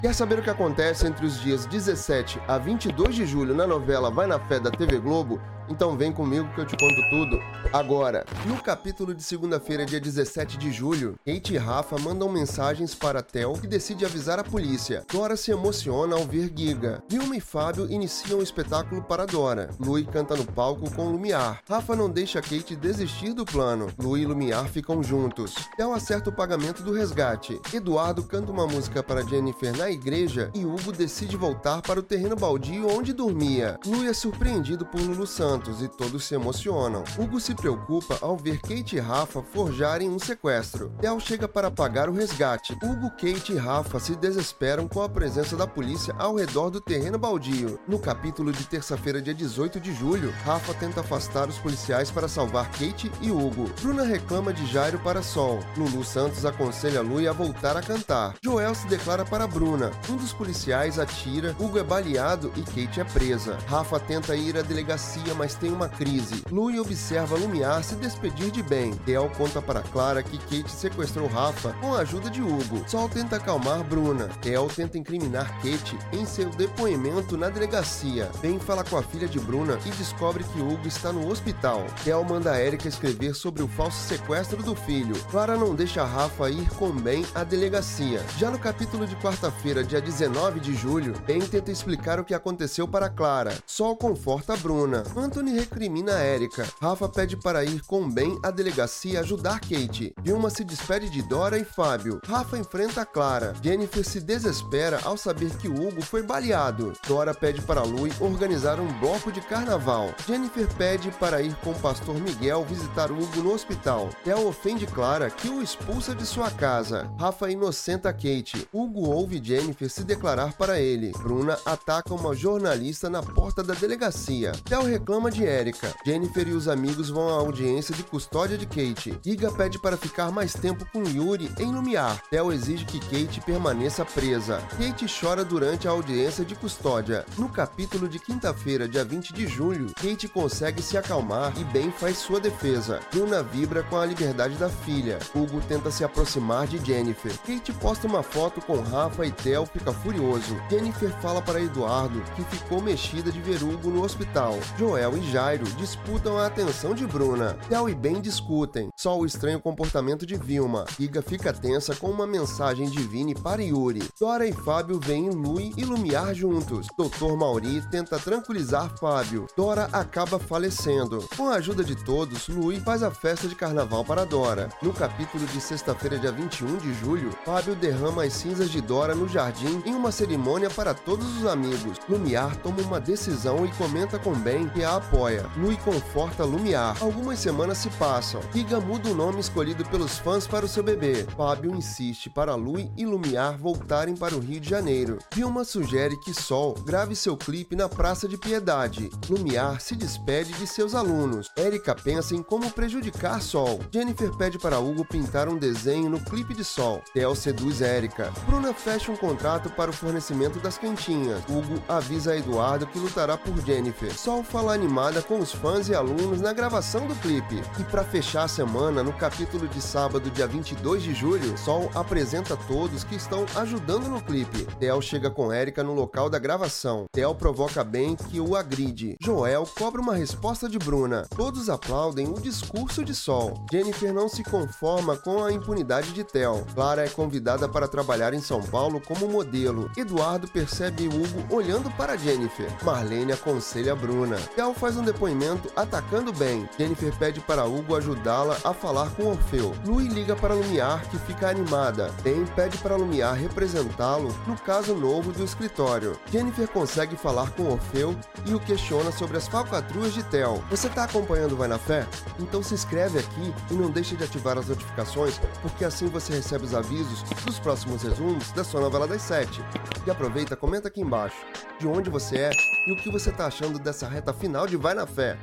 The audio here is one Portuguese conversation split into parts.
Quer saber o que acontece entre os dias 17 a 22 de julho na novela Vai na Fé da TV Globo? Então vem comigo que eu te conto tudo agora. No capítulo de segunda-feira, dia 17 de julho, Kate e Rafa mandam mensagens para Tel que decide avisar a polícia. Dora se emociona ao ver Giga. Vilma e Fábio iniciam o espetáculo para Dora. Lui canta no palco com Lumiar. Rafa não deixa Kate desistir do plano. Lui e Lumiar ficam juntos. Tel acerta o pagamento do resgate. Eduardo canta uma música para Jennifer na igreja e Hugo decide voltar para o terreno baldio onde dormia. Lui é surpreendido por Lulu Santos e todos se emocionam. Hugo se preocupa ao ver Kate e Rafa forjarem um sequestro. Tel chega para pagar o resgate. Hugo, Kate e Rafa se desesperam com a presença da polícia ao redor do terreno baldio. No capítulo de terça-feira, dia 18 de julho, Rafa tenta afastar os policiais para salvar Kate e Hugo. Bruna reclama de Jairo para Sol. Lulu Santos aconselha Lui a voltar a cantar. Joel se declara para Bruna. Um dos policiais atira, Hugo é baleado e Kate é presa. Rafa tenta ir à delegacia, mas tem uma crise. Lui observa Lumiar se despedir de Ben. Del conta para Clara que Kate sequestrou Rafa com a ajuda de Hugo. Sol tenta acalmar Bruna. Del tenta incriminar Kate em seu depoimento na delegacia. Ben fala com a filha de Bruna e descobre que Hugo está no hospital. Del manda Erika escrever sobre o falso sequestro do filho. Clara não deixa Rafa ir com Ben à delegacia. Já no capítulo de quarta-feira, dia 19 de julho, Ben tenta explicar o que aconteceu para Clara. Sol conforta Bruna. Anthony recrimina Erika. Rafa pede para ir com Ben à delegacia ajudar Kate. Vilma se despede de Dora e Fábio. Rafa enfrenta Clara. Jennifer se desespera ao saber que Hugo foi baleado. Dora pede para Lui organizar um bloco de carnaval. Jennifer pede para ir com o pastor Miguel visitar Hugo no hospital. Tel ofende Clara, que o expulsa de sua casa. Rafa inocenta Kate. Hugo ouve Jennifer se declarar para ele. Bruna ataca uma jornalista na porta da delegacia. Tel reclama de Erika. Jennifer e os amigos vão à audiência de custódia de Kate. Giga pede para ficar mais tempo com Yuri em Lumiar. Tel exige que Kate permaneça presa. Kate chora durante a audiência de custódia. No capítulo de quinta-feira, dia 20 de julho, Kate consegue se acalmar e Ben faz sua defesa. Bruna vibra com a liberdade da filha. Hugo tenta se aproximar de Jennifer. Kate posta uma foto com Rafa e Tel fica furioso. Jennifer fala para Eduardo que ficou mexida de ver Hugo no hospital. Joel e Jairo disputam a atenção de Bruna. Tel e Ben discutem. Só o estranho comportamento de Vilma. Iga fica tensa com uma mensagem de Vini para Yuri. Dora e Fábio veem Lui e Lumiar juntos. Dr. Mauri tenta tranquilizar Fábio. Dora acaba falecendo. Com a ajuda de todos, Lui faz a festa de carnaval para Dora. No capítulo de sexta-feira, dia 21 de julho, Fábio derrama as cinzas de Dora no jardim em uma cerimônia para todos os amigos. Lumiar toma uma decisão e comenta com Ben que a apoia. Lui conforta Lumiar. Algumas semanas se passam. Giga muda o nome escolhido pelos fãs para o seu bebê. Fábio insiste para Lui e Lumiar voltarem para o Rio de Janeiro. Vilma sugere que Sol grave seu clipe na Praça de Piedade. Lumiar se despede de seus alunos. Erika pensa em como prejudicar Sol. Jennifer pede para Hugo pintar um desenho no clipe de Sol. Tel seduz Erika. Bruna fecha um contrato para o fornecimento das quentinhas. Hugo avisa Eduardo que lutará por Jennifer. Sol fala animada com os fãs e alunos na gravação do clipe. E para fechar a semana, no capítulo de sábado, dia 22 de julho, Sol apresenta todos que estão ajudando no clipe. Tel chega com Erika no local da gravação. Tel provoca Ben que o agride. Joel cobra uma resposta de Bruna. Todos aplaudem o discurso de Sol. Jennifer não se conforma com a impunidade de Tel. Clara é convidada para trabalhar em São Paulo como modelo. Eduardo percebe Hugo olhando para Jennifer. Marlene aconselha Bruna. Tel faz um depoimento atacando Ben. Jennifer pede para Hugo ajudá-la a falar com Orfeu. Lui liga para Lumiar, que fica animada. Ben pede para Lumiar representá-lo no caso novo do escritório. Jennifer consegue falar com Orfeu e o questiona sobre as falcatruas de Tel. Você está acompanhando Vai na Fé? Então se inscreve aqui e não deixe de ativar as notificações, porque assim você recebe os avisos dos próximos resumos da sua novela das sete. E aproveita, comenta aqui embaixo de onde você é e o que você está achando dessa reta final de Vai na Fé.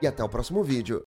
E até o próximo vídeo.